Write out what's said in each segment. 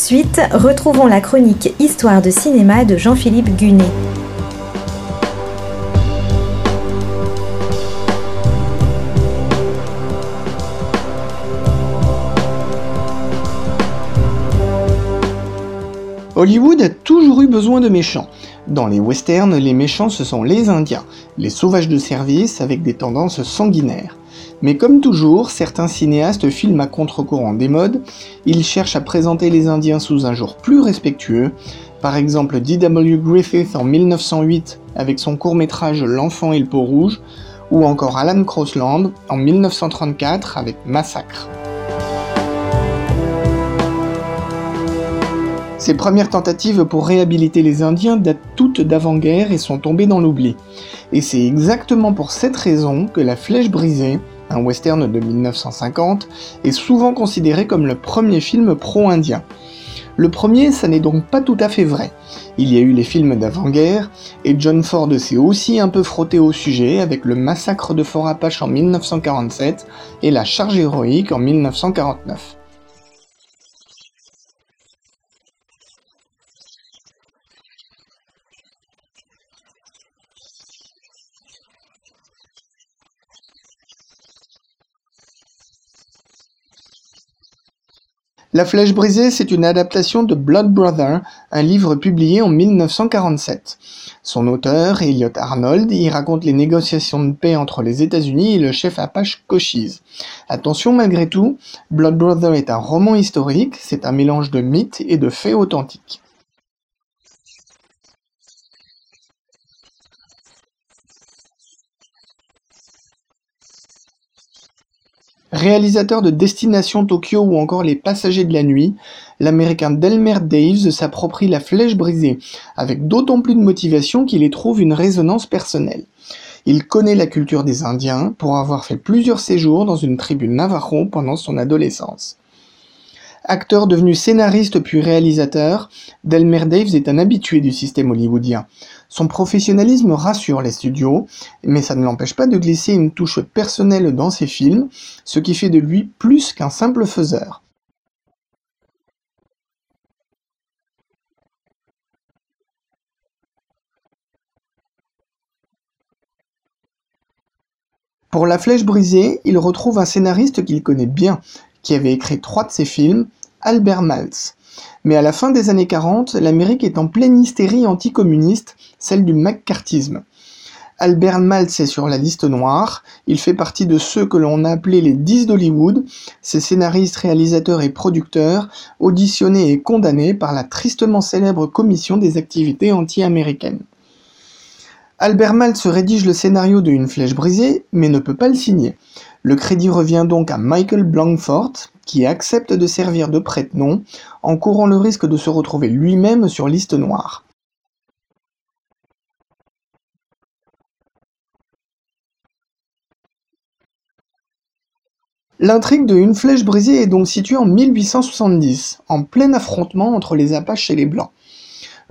de suite, retrouvons la chronique Histoire de cinéma de Jean-Philippe Gunet. Hollywood a toujours eu besoin de méchants. Dans les westerns, les méchants ce sont les Indiens, les sauvages de service avec des tendances sanguinaires. Mais comme toujours, certains cinéastes filment à contre-courant des modes, ils cherchent à présenter les Indiens sous un jour plus respectueux, par exemple D.W. Griffith en 1908 avec son court-métrage L'enfant et le peau rouge, ou encore Alan Crosland en 1934 avec Massacre. Ces premières tentatives pour réhabiliter les Indiens datent toutes d'avant-guerre et sont tombées dans l'oubli. Et c'est exactement pour cette raison que La Flèche brisée, un western de 1950, est souvent considéré comme le premier film pro-indien. Le premier, ça n'est donc pas tout à fait vrai. Il y a eu les films d'avant-guerre, et John Ford s'est aussi un peu frotté au sujet avec le massacre de Fort Apache en 1947 et la charge héroïque en 1949. La Flèche brisée, c'est une adaptation de Blood Brother, un livre publié en 1947. Son auteur, Elliot Arnold, y raconte les négociations de paix entre les États-Unis et le chef Apache Cochise. Attention malgré tout, Blood Brother est un roman historique, c'est un mélange de mythes et de faits authentiques. Réalisateur de Destination Tokyo ou encore Les Passagers de la Nuit, l'américain Delmer Daves s'approprie la flèche brisée, avec d'autant plus de motivation qu'il y trouve une résonance personnelle. Il connaît la culture des Indiens pour avoir fait plusieurs séjours dans une tribu navajo pendant son adolescence. Acteur devenu scénariste puis réalisateur, Delmer Daves est un habitué du système hollywoodien. Son professionnalisme rassure les studios, mais ça ne l'empêche pas de glisser une touche personnelle dans ses films, ce qui fait de lui plus qu'un simple faiseur. Pour La Flèche brisée, il retrouve un scénariste qu'il connaît bien, qui avait écrit trois de ses films, Albert Maltz. Mais à la fin des années 40, l'Amérique est en pleine hystérie anticommuniste, celle du McCarthyisme. Albert Maltz est sur la liste noire, il fait partie de ceux que l'on a appelés les 10 d'Hollywood, ces scénaristes, réalisateurs et producteurs, auditionnés et condamnés par la tristement célèbre commission des activités anti-américaines. Albert Maltz rédige le scénario de Une flèche brisée, mais ne peut pas le signer. Le crédit revient donc à Michael Blankfort, qui accepte de servir de prête-nom, en courant le risque de se retrouver lui-même sur liste noire. L'intrigue de Une flèche brisée est donc située en 1870, en plein affrontement entre les Apaches et les Blancs.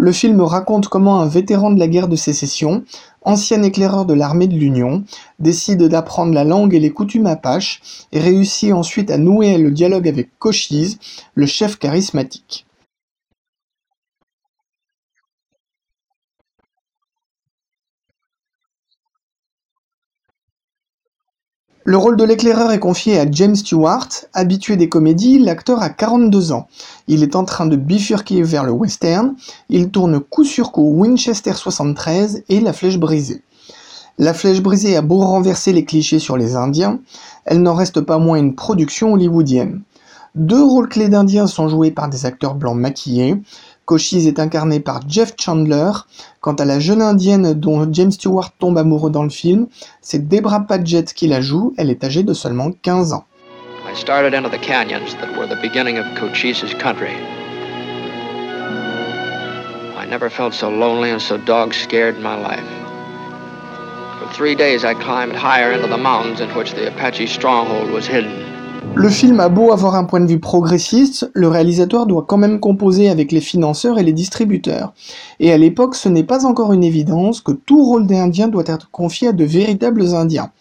Le film raconte comment un vétéran de la guerre de sécession, ancien éclaireur de l'armée de l'Union, décide d'apprendre la langue et les coutumes apaches et réussit ensuite à nouer le dialogue avec Cochise, le chef charismatique. Le rôle de l'éclaireur est confié à James Stewart. Habitué des comédies, l'acteur a 42 ans. Il est en train de bifurquer vers le western. Il tourne coup sur coup Winchester 73 et La Flèche brisée. La Flèche brisée a beau renverser les clichés sur les Indiens, elle n'en reste pas moins une production hollywoodienne. Deux rôles clés d'Indiens sont joués par des acteurs blancs maquillés. Cochise est incarné par Jeff Chandler. Quant à la jeune indienne dont James Stewart tombe amoureux dans le film, c'est Debra Paget qui la joue, elle est âgée de seulement 15 ans. I started into the canyons that were the beginning of Cochise's country. I never felt so lonely and so dog scared in my life. For three days I climbed higher into the mountains in which the Apache stronghold was hidden. Le film a beau avoir un point de vue progressiste, le réalisateur doit quand même composer avec les financeurs et les distributeurs. Et à l'époque, ce n'est pas encore une évidence que tout rôle d'Indien doit être confié à de véritables Indiens.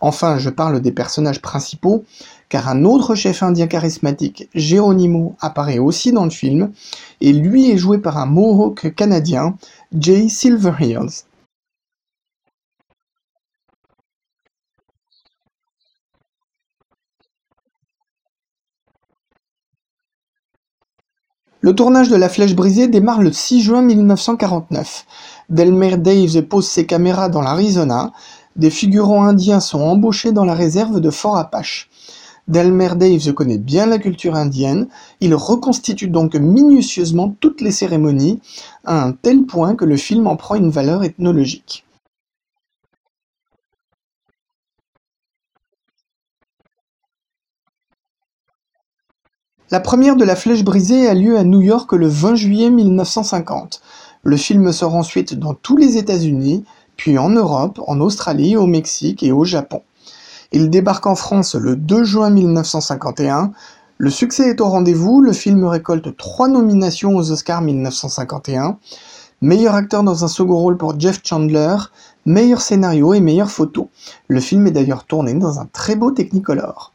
Enfin, je parle des personnages principaux, car un autre chef indien charismatique, Geronimo, apparaît aussi dans le film, et lui est joué par un Mohawk canadien, Jay Silverheels. Le tournage de La Flèche brisée démarre le 6 juin 1949. Delmer Daves pose ses caméras dans l'Arizona. Des figurants indiens sont embauchés dans la réserve de Fort Apache. Delmer Daves connaît bien la culture indienne, il reconstitue donc minutieusement toutes les cérémonies, à un tel point que le film en prend une valeur ethnologique. La première de La Flèche brisée a lieu à New York le 20 juillet 1950. Le film sort ensuite dans tous les États-Unis, puis en Europe, en Australie, au Mexique et au Japon. Il débarque en France le 2 juin 1951. Le succès est au rendez-vous, le film récolte trois nominations aux Oscars 1951. Meilleur acteur dans un second rôle pour Jeff Chandler, meilleur scénario et meilleure photo. Le film est d'ailleurs tourné dans un très beau Technicolor.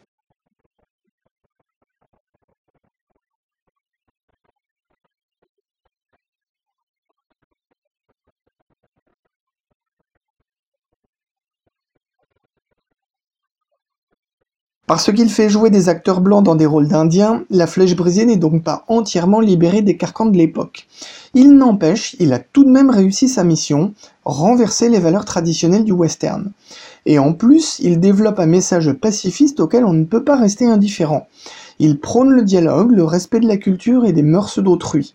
Parce qu'il fait jouer des acteurs blancs dans des rôles d'indiens, La Flèche brisée n'est donc pas entièrement libérée des carcans de l'époque. Il n'empêche, il a tout de même réussi sa mission, renverser les valeurs traditionnelles du western. Et en plus, il développe un message pacifiste auquel on ne peut pas rester indifférent. Il prône le dialogue, le respect de la culture et des mœurs d'autrui.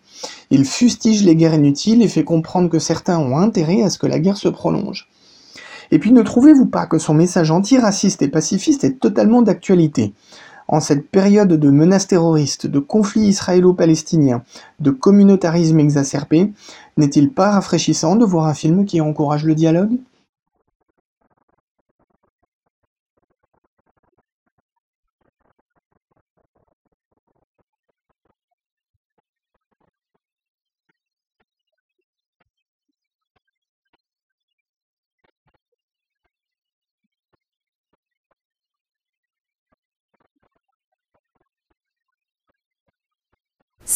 Il fustige les guerres inutiles et fait comprendre que certains ont intérêt à ce que la guerre se prolonge. Et puis ne trouvez-vous pas que son message antiraciste et pacifiste est totalement d'actualité? En cette période de menaces terroristes, de conflits israélo-palestiniens, de communautarisme exacerbé, n'est-il pas rafraîchissant de voir un film qui encourage le dialogue?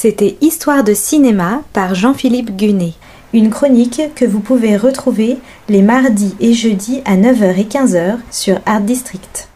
C'était Histoire de cinéma par Jean-Philippe Gunet, une chronique que vous pouvez retrouver les mardis et jeudis à 9h et 15h sur Art District.